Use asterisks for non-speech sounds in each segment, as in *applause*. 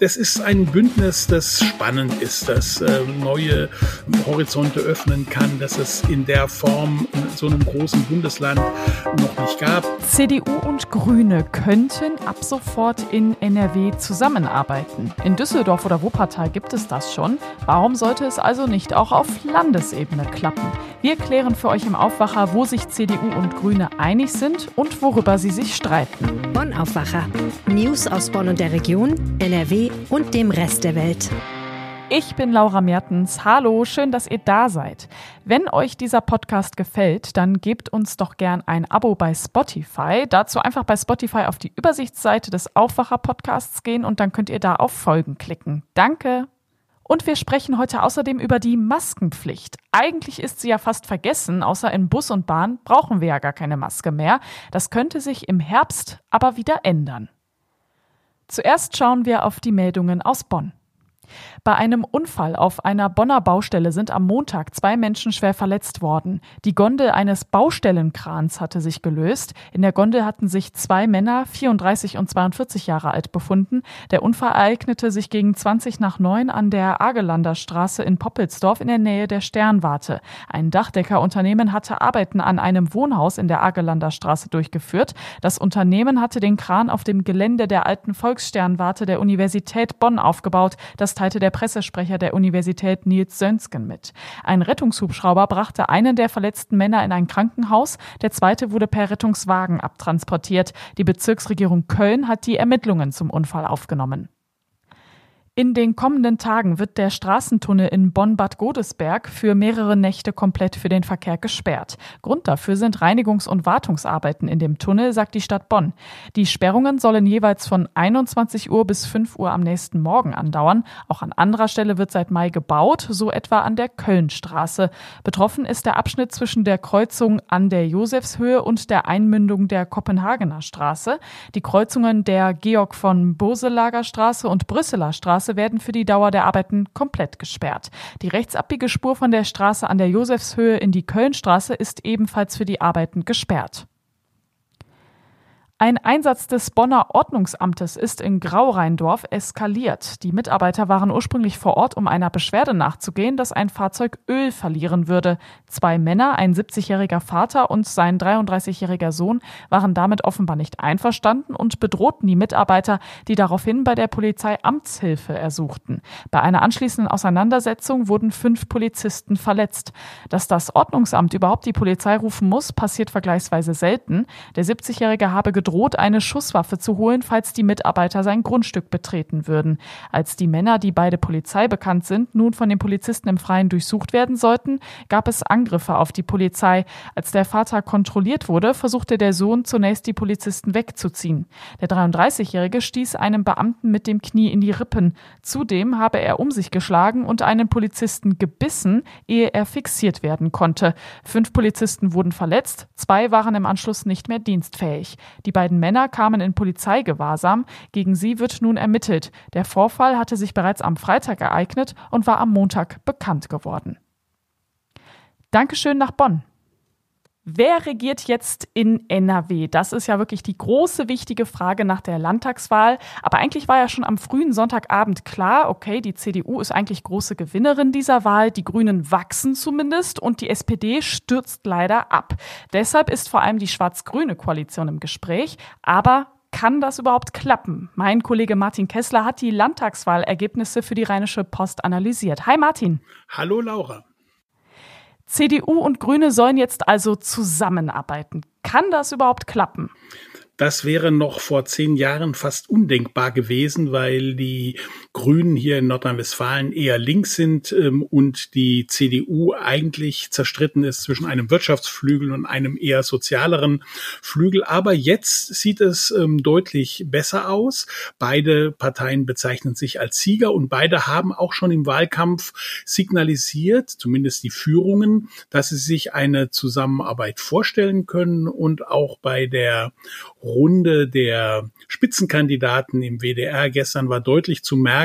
Das ist ein Bündnis, das spannend ist, das äh, neue Horizonte öffnen kann, dass es in der Form in so einem großen Bundesland noch nicht gab. CDU und Grüne könnten ab sofort in NRW zusammenarbeiten. In Düsseldorf oder Wuppertal gibt es das schon. Warum sollte es also nicht auch auf Landesebene klappen? Wir klären für euch im Aufwacher, wo sich CDU und Grüne einig sind und worüber sie sich streiten. Bonn Aufwacher. News aus Bonn und der Region, NRW und dem Rest der Welt. Ich bin Laura Mertens. Hallo, schön, dass ihr da seid. Wenn euch dieser Podcast gefällt, dann gebt uns doch gern ein Abo bei Spotify. Dazu einfach bei Spotify auf die Übersichtsseite des Aufwacher Podcasts gehen und dann könnt ihr da auf Folgen klicken. Danke. Und wir sprechen heute außerdem über die Maskenpflicht. Eigentlich ist sie ja fast vergessen, außer in Bus und Bahn brauchen wir ja gar keine Maske mehr. Das könnte sich im Herbst aber wieder ändern. Zuerst schauen wir auf die Meldungen aus Bonn. Bei einem Unfall auf einer Bonner Baustelle sind am Montag zwei Menschen schwer verletzt worden. Die Gondel eines Baustellenkrans hatte sich gelöst. In der Gondel hatten sich zwei Männer, 34 und 42 Jahre alt, befunden. Der Unfall ereignete sich gegen 20 nach 9 an der Agelander Straße in Poppelsdorf in der Nähe der Sternwarte. Ein Dachdeckerunternehmen hatte Arbeiten an einem Wohnhaus in der Agelander Straße durchgeführt. Das Unternehmen hatte den Kran auf dem Gelände der alten Volkssternwarte der Universität Bonn aufgebaut. Das teilte der Pressesprecher der Universität Nils Sönsken mit. Ein Rettungshubschrauber brachte einen der verletzten Männer in ein Krankenhaus, der zweite wurde per Rettungswagen abtransportiert. Die Bezirksregierung Köln hat die Ermittlungen zum Unfall aufgenommen. In den kommenden Tagen wird der Straßentunnel in Bonn-Bad Godesberg für mehrere Nächte komplett für den Verkehr gesperrt. Grund dafür sind Reinigungs- und Wartungsarbeiten in dem Tunnel, sagt die Stadt Bonn. Die Sperrungen sollen jeweils von 21 Uhr bis 5 Uhr am nächsten Morgen andauern. Auch an anderer Stelle wird seit Mai gebaut, so etwa an der Kölnstraße. Betroffen ist der Abschnitt zwischen der Kreuzung an der Josefshöhe und der Einmündung der Kopenhagener Straße. Die Kreuzungen der Georg von Boselager Straße und Brüsseler Straße Straße werden für die Dauer der Arbeiten komplett gesperrt. Die rechtsabbiege Spur von der Straße an der Josefshöhe in die Kölnstraße ist ebenfalls für die Arbeiten gesperrt. Ein Einsatz des Bonner Ordnungsamtes ist in Graureindorf eskaliert. Die Mitarbeiter waren ursprünglich vor Ort, um einer Beschwerde nachzugehen, dass ein Fahrzeug Öl verlieren würde. Zwei Männer, ein 70-jähriger Vater und sein 33-jähriger Sohn, waren damit offenbar nicht einverstanden und bedrohten die Mitarbeiter, die daraufhin bei der Polizei Amtshilfe ersuchten. Bei einer anschließenden Auseinandersetzung wurden fünf Polizisten verletzt. Dass das Ordnungsamt überhaupt die Polizei rufen muss, passiert vergleichsweise selten. Der 70-jährige habe gedroht, eine Schusswaffe zu holen, falls die Mitarbeiter sein Grundstück betreten würden. Als die Männer, die beide Polizei bekannt sind, nun von den Polizisten im Freien durchsucht werden sollten, gab es Angriffe auf die Polizei. Als der Vater kontrolliert wurde, versuchte der Sohn zunächst die Polizisten wegzuziehen. Der 33-Jährige stieß einem Beamten mit dem Knie in die Rippen. Zudem habe er um sich geschlagen und einen Polizisten gebissen, ehe er fixiert werden konnte. Fünf Polizisten wurden verletzt, zwei waren im Anschluss nicht mehr dienstfähig. Die beiden Männer kamen in Polizeigewahrsam. Gegen sie wird nun ermittelt. Der Vorfall hatte sich bereits am Freitag ereignet und war am Montag bekannt geworden. Dankeschön nach Bonn. Wer regiert jetzt in NRW? Das ist ja wirklich die große wichtige Frage nach der Landtagswahl. Aber eigentlich war ja schon am frühen Sonntagabend klar, okay, die CDU ist eigentlich große Gewinnerin dieser Wahl, die Grünen wachsen zumindest und die SPD stürzt leider ab. Deshalb ist vor allem die schwarz-grüne Koalition im Gespräch. Aber kann das überhaupt klappen? Mein Kollege Martin Kessler hat die Landtagswahlergebnisse für die Rheinische Post analysiert. Hi Martin. Hallo Laura. CDU und Grüne sollen jetzt also zusammenarbeiten. Kann das überhaupt klappen? Das wäre noch vor zehn Jahren fast undenkbar gewesen, weil die Grünen hier in Nordrhein-Westfalen eher links sind ähm, und die CDU eigentlich zerstritten ist zwischen einem Wirtschaftsflügel und einem eher sozialeren Flügel. Aber jetzt sieht es ähm, deutlich besser aus. Beide Parteien bezeichnen sich als Sieger und beide haben auch schon im Wahlkampf signalisiert, zumindest die Führungen, dass sie sich eine Zusammenarbeit vorstellen können und auch bei der Runde der Spitzenkandidaten im WDR gestern war deutlich zu merken,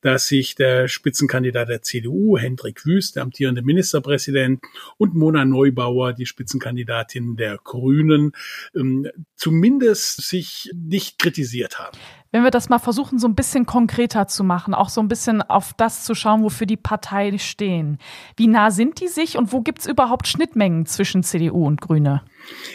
dass sich der Spitzenkandidat der CDU, Hendrik Wüst, der amtierende Ministerpräsident, und Mona Neubauer, die Spitzenkandidatin der Grünen, ähm, zumindest sich nicht kritisiert haben. Wenn wir das mal versuchen, so ein bisschen konkreter zu machen, auch so ein bisschen auf das zu schauen, wofür die Parteien stehen. Wie nah sind die sich und wo gibt es überhaupt Schnittmengen zwischen CDU und Grüne?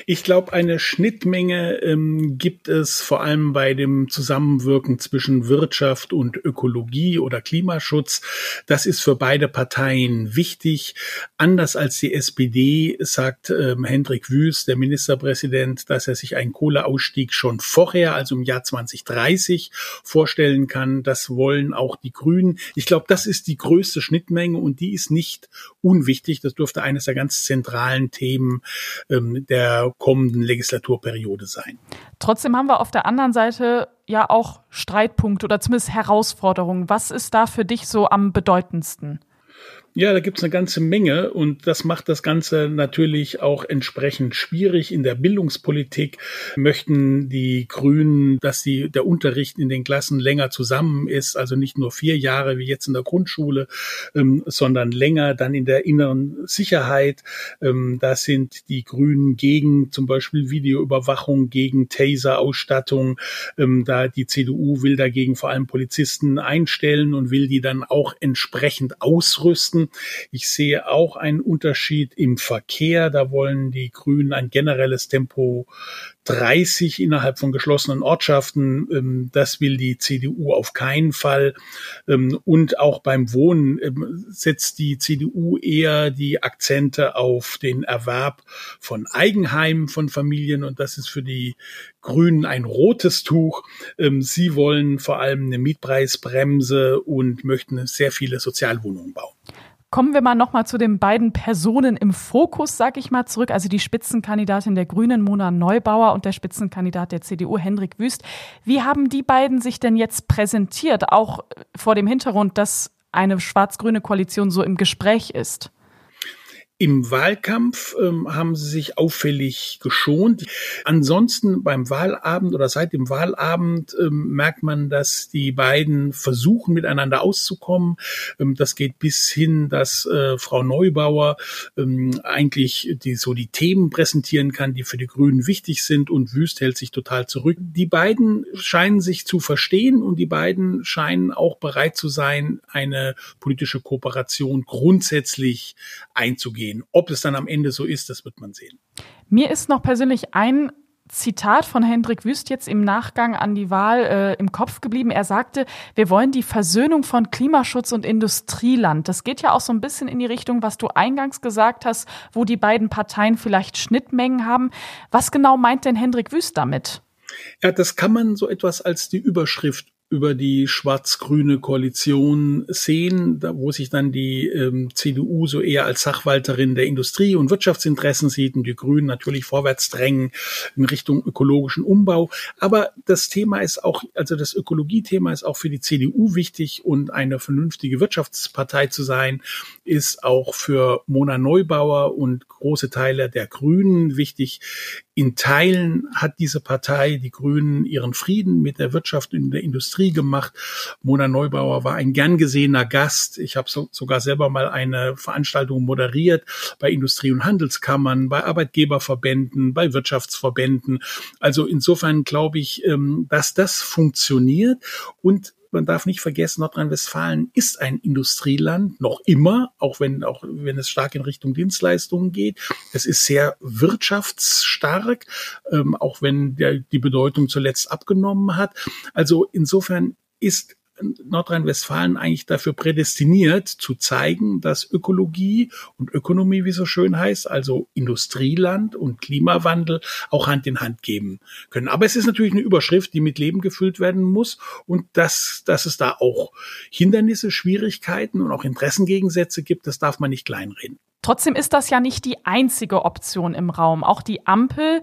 Ich glaube, eine Schnittmenge ähm, gibt es vor allem bei dem Zusammenwirken zwischen Wirtschaft und Ökologie oder Klimaschutz. Das ist für beide Parteien wichtig. Anders als die SPD sagt ähm, Hendrik Wüst, der Ministerpräsident, dass er sich einen Kohleausstieg schon vorher, also im Jahr 2030, vorstellen kann. Das wollen auch die Grünen. Ich glaube, das ist die größte Schnittmenge und die ist nicht unwichtig. Das dürfte eines der ganz zentralen Themen ähm, der kommenden Legislaturperiode sein. Trotzdem haben wir auf der anderen Seite ja auch Streitpunkte oder zumindest Herausforderungen. Was ist da für dich so am bedeutendsten? Ja, da gibt's eine ganze Menge und das macht das Ganze natürlich auch entsprechend schwierig. In der Bildungspolitik möchten die Grünen, dass die, der Unterricht in den Klassen länger zusammen ist, also nicht nur vier Jahre wie jetzt in der Grundschule, ähm, sondern länger dann in der inneren Sicherheit. Ähm, da sind die Grünen gegen zum Beispiel Videoüberwachung, gegen Taser-Ausstattung. Ähm, da die CDU will dagegen vor allem Polizisten einstellen und will die dann auch entsprechend ausrüsten. Ich sehe auch einen Unterschied im Verkehr. Da wollen die Grünen ein generelles Tempo 30 innerhalb von geschlossenen Ortschaften. Ähm, das will die CDU auf keinen Fall. Ähm, und auch beim Wohnen ähm, setzt die CDU eher die Akzente auf den Erwerb von Eigenheimen von Familien. Und das ist für die Grünen ein rotes Tuch. Sie wollen vor allem eine Mietpreisbremse und möchten sehr viele Sozialwohnungen bauen. Kommen wir mal nochmal zu den beiden Personen im Fokus, sag ich mal, zurück. Also die Spitzenkandidatin der Grünen, Mona Neubauer, und der Spitzenkandidat der CDU, Hendrik Wüst. Wie haben die beiden sich denn jetzt präsentiert, auch vor dem Hintergrund, dass eine schwarz-grüne Koalition so im Gespräch ist? Im Wahlkampf ähm, haben sie sich auffällig geschont. Ansonsten beim Wahlabend oder seit dem Wahlabend ähm, merkt man, dass die beiden versuchen, miteinander auszukommen. Ähm, das geht bis hin, dass äh, Frau Neubauer ähm, eigentlich die, so die Themen präsentieren kann, die für die Grünen wichtig sind und Wüst hält sich total zurück. Die beiden scheinen sich zu verstehen und die beiden scheinen auch bereit zu sein, eine politische Kooperation grundsätzlich einzugehen sehen. Ob es dann am Ende so ist, das wird man sehen. Mir ist noch persönlich ein Zitat von Hendrik Wüst jetzt im Nachgang an die Wahl äh, im Kopf geblieben. Er sagte, wir wollen die Versöhnung von Klimaschutz und Industrieland. Das geht ja auch so ein bisschen in die Richtung, was du eingangs gesagt hast, wo die beiden Parteien vielleicht Schnittmengen haben. Was genau meint denn Hendrik Wüst damit? Ja, das kann man so etwas als die Überschrift über die schwarz-grüne Koalition sehen, da, wo sich dann die ähm, CDU so eher als Sachwalterin der Industrie- und Wirtschaftsinteressen sieht und die Grünen natürlich vorwärts drängen in Richtung ökologischen Umbau. Aber das Thema ist auch, also das Ökologiethema ist auch für die CDU wichtig und eine vernünftige Wirtschaftspartei zu sein, ist auch für Mona Neubauer und große Teile der Grünen wichtig. In Teilen hat diese Partei, die Grünen, ihren Frieden mit der Wirtschaft und der Industrie gemacht. Mona Neubauer war ein gern gesehener Gast. Ich habe so, sogar selber mal eine Veranstaltung moderiert bei Industrie- und Handelskammern, bei Arbeitgeberverbänden, bei Wirtschaftsverbänden. Also insofern glaube ich, ähm, dass das funktioniert und man darf nicht vergessen, Nordrhein-Westfalen ist ein Industrieland, noch immer, auch wenn, auch wenn es stark in Richtung Dienstleistungen geht. Es ist sehr wirtschaftsstark, ähm, auch wenn der, die Bedeutung zuletzt abgenommen hat. Also insofern ist Nordrhein-Westfalen eigentlich dafür prädestiniert, zu zeigen, dass Ökologie und Ökonomie, wie so schön heißt, also Industrieland und Klimawandel auch Hand in Hand geben können. Aber es ist natürlich eine Überschrift, die mit Leben gefüllt werden muss und dass, dass es da auch Hindernisse, Schwierigkeiten und auch Interessengegensätze gibt, das darf man nicht kleinreden. Trotzdem ist das ja nicht die einzige Option im Raum. Auch die Ampel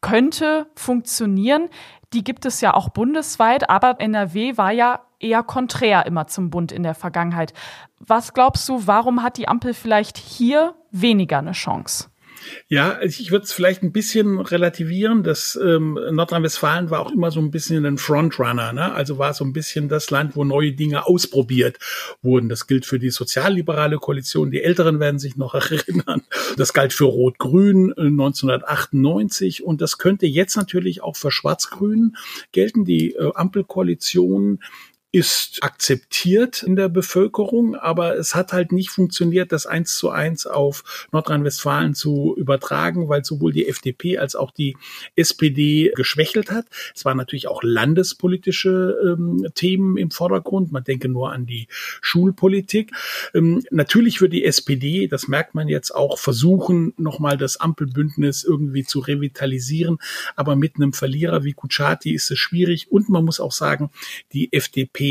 könnte funktionieren. Die gibt es ja auch bundesweit, aber NRW war ja eher konträr immer zum Bund in der Vergangenheit. Was glaubst du, warum hat die Ampel vielleicht hier weniger eine Chance? Ja, ich würde es vielleicht ein bisschen relativieren. Das ähm, Nordrhein-Westfalen war auch immer so ein bisschen ein Frontrunner, ne? Also war so ein bisschen das Land, wo neue Dinge ausprobiert wurden. Das gilt für die sozialliberale Koalition. Die Älteren werden sich noch *laughs* erinnern. Das galt für Rot-Grün 1998 äh, und das könnte jetzt natürlich auch für Schwarz-Grün gelten. Die äh, Ampelkoalition ist akzeptiert in der Bevölkerung, aber es hat halt nicht funktioniert, das eins zu eins auf Nordrhein-Westfalen zu übertragen, weil sowohl die FDP als auch die SPD geschwächelt hat. Es waren natürlich auch landespolitische ähm, Themen im Vordergrund. Man denke nur an die Schulpolitik. Ähm, natürlich wird die SPD, das merkt man jetzt auch, versuchen, nochmal das Ampelbündnis irgendwie zu revitalisieren. Aber mit einem Verlierer wie Kuchati ist es schwierig. Und man muss auch sagen, die FDP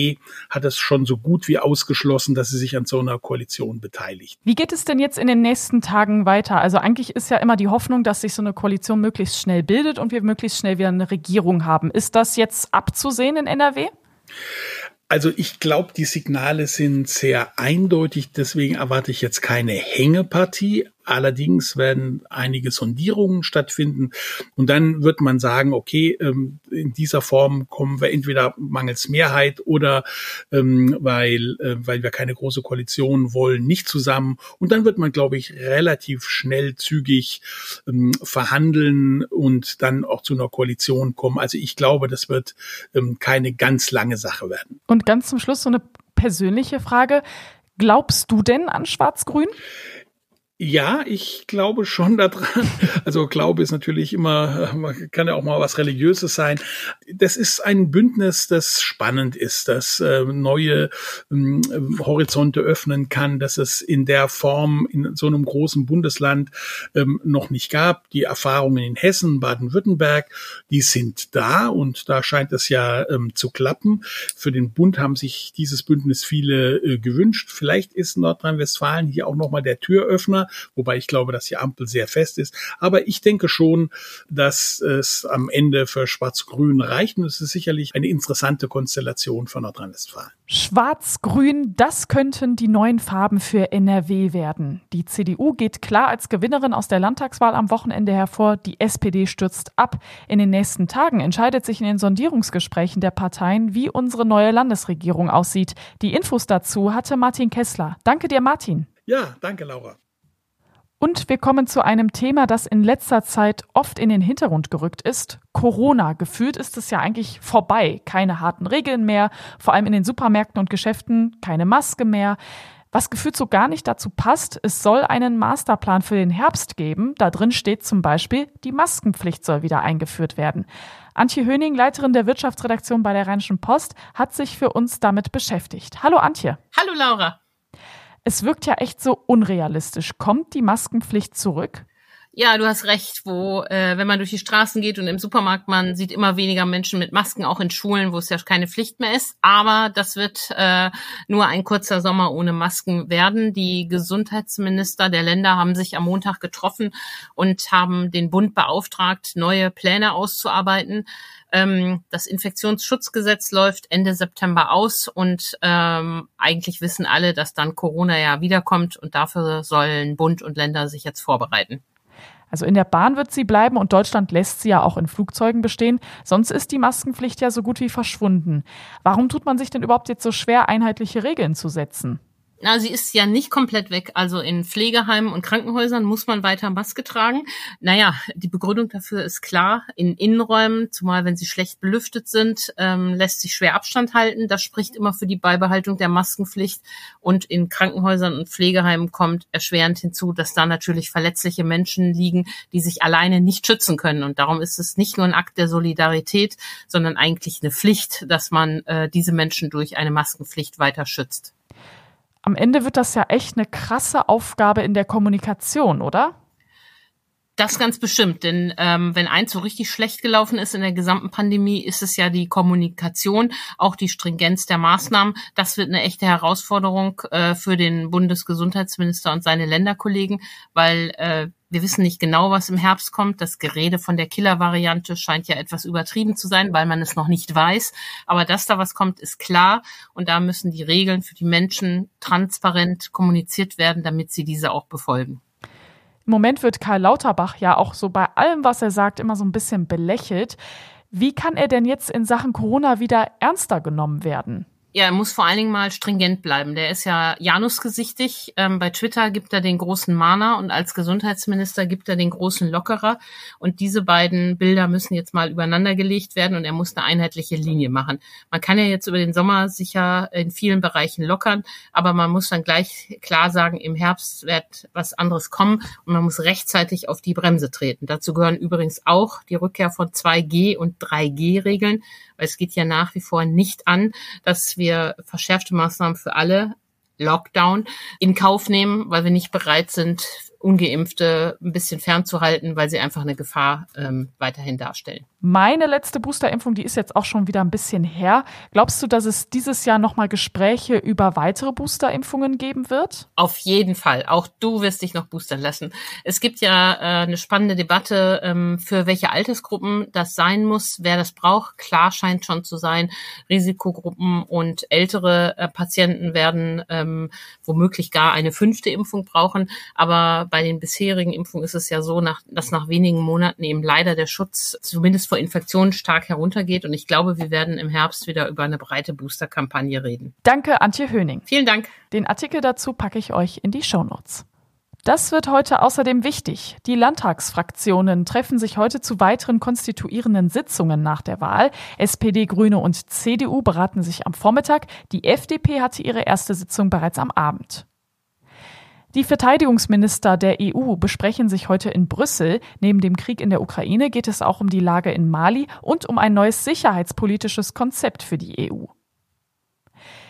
hat es schon so gut wie ausgeschlossen, dass sie sich an so einer Koalition beteiligt. Wie geht es denn jetzt in den nächsten Tagen weiter? Also eigentlich ist ja immer die Hoffnung, dass sich so eine Koalition möglichst schnell bildet und wir möglichst schnell wieder eine Regierung haben. Ist das jetzt abzusehen in NRW? Also ich glaube, die Signale sind sehr eindeutig, deswegen erwarte ich jetzt keine Hängepartie, Allerdings werden einige Sondierungen stattfinden und dann wird man sagen, okay, ähm, in dieser Form kommen wir entweder mangels Mehrheit oder ähm, weil, äh, weil wir keine große Koalition wollen, nicht zusammen. Und dann wird man, glaube ich, relativ schnell zügig ähm, verhandeln und dann auch zu einer Koalition kommen. Also ich glaube, das wird keine ganz lange Sache werden. Und ganz zum Schluss so eine persönliche Frage. Glaubst du denn an Schwarz-Grün? Ja, ich glaube schon *laughs* daran. Also Glaube ist natürlich immer, kann ja auch mal was Religiöses sein. Das ist ein Bündnis, das spannend ist, das äh, neue äh, Horizonte öffnen kann, dass es in der Form in so einem großen Bundesland ähm, noch nicht gab. Die Erfahrungen in Hessen, Baden-Württemberg, die sind da und da scheint es ja ähm, zu klappen. Für den Bund haben sich dieses Bündnis viele äh, gewünscht. Vielleicht ist Nordrhein-Westfalen hier auch nochmal der Türöffner wobei ich glaube, dass die Ampel sehr fest ist. Aber ich denke schon, dass es am Ende für Schwarz-Grün reicht und es ist sicherlich eine interessante Konstellation für Nordrhein-Westfalen. Schwarz-Grün, das könnten die neuen Farben für NRW werden. Die CDU geht klar als Gewinnerin aus der Landtagswahl am Wochenende hervor. Die SPD stürzt ab. In den nächsten Tagen entscheidet sich in den Sondierungsgesprächen der Parteien, wie unsere neue Landesregierung aussieht. Die Infos dazu hatte Martin Kessler. Danke dir, Martin. Ja, danke, Laura. Und wir kommen zu einem Thema, das in letzter Zeit oft in den Hintergrund gerückt ist. Corona. Gefühlt ist es ja eigentlich vorbei. Keine harten Regeln mehr, vor allem in den Supermärkten und Geschäften, keine Maske mehr. Was gefühlt so gar nicht dazu passt, es soll einen Masterplan für den Herbst geben. Da drin steht zum Beispiel, die Maskenpflicht soll wieder eingeführt werden. Antje Höning, Leiterin der Wirtschaftsredaktion bei der Rheinischen Post, hat sich für uns damit beschäftigt. Hallo Antje. Hallo Laura. Es wirkt ja echt so unrealistisch. Kommt die Maskenpflicht zurück? Ja, du hast recht, wo, äh, wenn man durch die Straßen geht und im Supermarkt, man sieht immer weniger Menschen mit Masken, auch in Schulen, wo es ja keine Pflicht mehr ist. Aber das wird äh, nur ein kurzer Sommer ohne Masken werden. Die Gesundheitsminister der Länder haben sich am Montag getroffen und haben den Bund beauftragt, neue Pläne auszuarbeiten. Ähm, das Infektionsschutzgesetz läuft Ende September aus und ähm, eigentlich wissen alle, dass dann Corona ja wiederkommt und dafür sollen Bund und Länder sich jetzt vorbereiten. Also in der Bahn wird sie bleiben und Deutschland lässt sie ja auch in Flugzeugen bestehen. Sonst ist die Maskenpflicht ja so gut wie verschwunden. Warum tut man sich denn überhaupt jetzt so schwer, einheitliche Regeln zu setzen? Na, sie ist ja nicht komplett weg. Also in Pflegeheimen und Krankenhäusern muss man weiter Maske tragen. Naja, die Begründung dafür ist klar. In Innenräumen, zumal wenn sie schlecht belüftet sind, ähm, lässt sich schwer Abstand halten. Das spricht immer für die Beibehaltung der Maskenpflicht. Und in Krankenhäusern und Pflegeheimen kommt erschwerend hinzu, dass da natürlich verletzliche Menschen liegen, die sich alleine nicht schützen können. Und darum ist es nicht nur ein Akt der Solidarität, sondern eigentlich eine Pflicht, dass man äh, diese Menschen durch eine Maskenpflicht weiter schützt. Am Ende wird das ja echt eine krasse Aufgabe in der Kommunikation, oder? Das ganz bestimmt, denn ähm, wenn eins so richtig schlecht gelaufen ist in der gesamten Pandemie, ist es ja die Kommunikation, auch die Stringenz der Maßnahmen. Das wird eine echte Herausforderung äh, für den Bundesgesundheitsminister und seine Länderkollegen, weil äh, wir wissen nicht genau, was im Herbst kommt. Das Gerede von der Killer-Variante scheint ja etwas übertrieben zu sein, weil man es noch nicht weiß. Aber dass da was kommt, ist klar. Und da müssen die Regeln für die Menschen transparent kommuniziert werden, damit sie diese auch befolgen. Im Moment wird Karl Lauterbach ja auch so bei allem, was er sagt, immer so ein bisschen belächelt. Wie kann er denn jetzt in Sachen Corona wieder ernster genommen werden? Ja, er muss vor allen Dingen mal stringent bleiben. Der ist ja Janusgesichtig. Ähm, bei Twitter gibt er den großen Mahner und als Gesundheitsminister gibt er den großen Lockerer. Und diese beiden Bilder müssen jetzt mal übereinander gelegt werden und er muss eine einheitliche Linie machen. Man kann ja jetzt über den Sommer sicher in vielen Bereichen lockern, aber man muss dann gleich klar sagen, im Herbst wird was anderes kommen und man muss rechtzeitig auf die Bremse treten. Dazu gehören übrigens auch die Rückkehr von 2G und 3G-Regeln weil es geht ja nach wie vor nicht an, dass wir verschärfte Maßnahmen für alle Lockdown in Kauf nehmen, weil wir nicht bereit sind, Ungeimpfte ein bisschen fernzuhalten, weil sie einfach eine Gefahr ähm, weiterhin darstellen. Meine letzte Boosterimpfung, die ist jetzt auch schon wieder ein bisschen her. Glaubst du, dass es dieses Jahr nochmal Gespräche über weitere Boosterimpfungen geben wird? Auf jeden Fall. Auch du wirst dich noch boostern lassen. Es gibt ja äh, eine spannende Debatte, ähm, für welche Altersgruppen das sein muss, wer das braucht. Klar scheint schon zu sein, Risikogruppen und ältere äh, Patienten werden ähm, womöglich gar eine fünfte Impfung brauchen. Aber bei den bisherigen Impfungen ist es ja so, nach, dass nach wenigen Monaten eben leider der Schutz zumindest vor Infektionen stark heruntergeht. Und ich glaube, wir werden im Herbst wieder über eine breite Booster-Kampagne reden. Danke, Antje Höning. Vielen Dank. Den Artikel dazu packe ich euch in die Shownotes. Das wird heute außerdem wichtig. Die Landtagsfraktionen treffen sich heute zu weiteren konstituierenden Sitzungen nach der Wahl. SPD, Grüne und CDU beraten sich am Vormittag. Die FDP hatte ihre erste Sitzung bereits am Abend. Die Verteidigungsminister der EU besprechen sich heute in Brüssel. Neben dem Krieg in der Ukraine geht es auch um die Lage in Mali und um ein neues sicherheitspolitisches Konzept für die EU.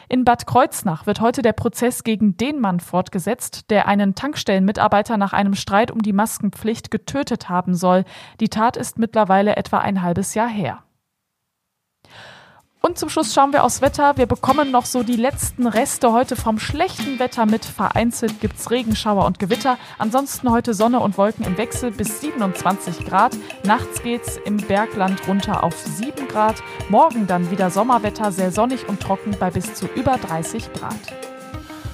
In Bad Kreuznach wird heute der Prozess gegen den Mann fortgesetzt, der einen Tankstellenmitarbeiter nach einem Streit um die Maskenpflicht getötet haben soll. Die Tat ist mittlerweile etwa ein halbes Jahr her. Und zum Schluss schauen wir aufs Wetter. Wir bekommen noch so die letzten Reste heute vom schlechten Wetter mit. Vereinzelt gibt's Regenschauer und Gewitter. Ansonsten heute Sonne und Wolken im Wechsel bis 27 Grad. Nachts geht's im Bergland runter auf 7 Grad. Morgen dann wieder Sommerwetter, sehr sonnig und trocken bei bis zu über 30 Grad.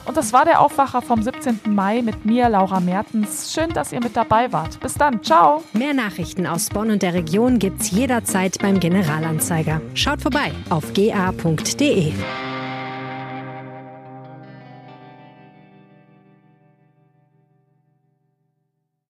Und das war der Aufwacher vom 17. Mai mit mir, Laura Mertens. Schön, dass ihr mit dabei wart. Bis dann. Ciao. Mehr Nachrichten aus Bonn und der Region gibt's jederzeit beim Generalanzeiger. Schaut vorbei auf ga.de.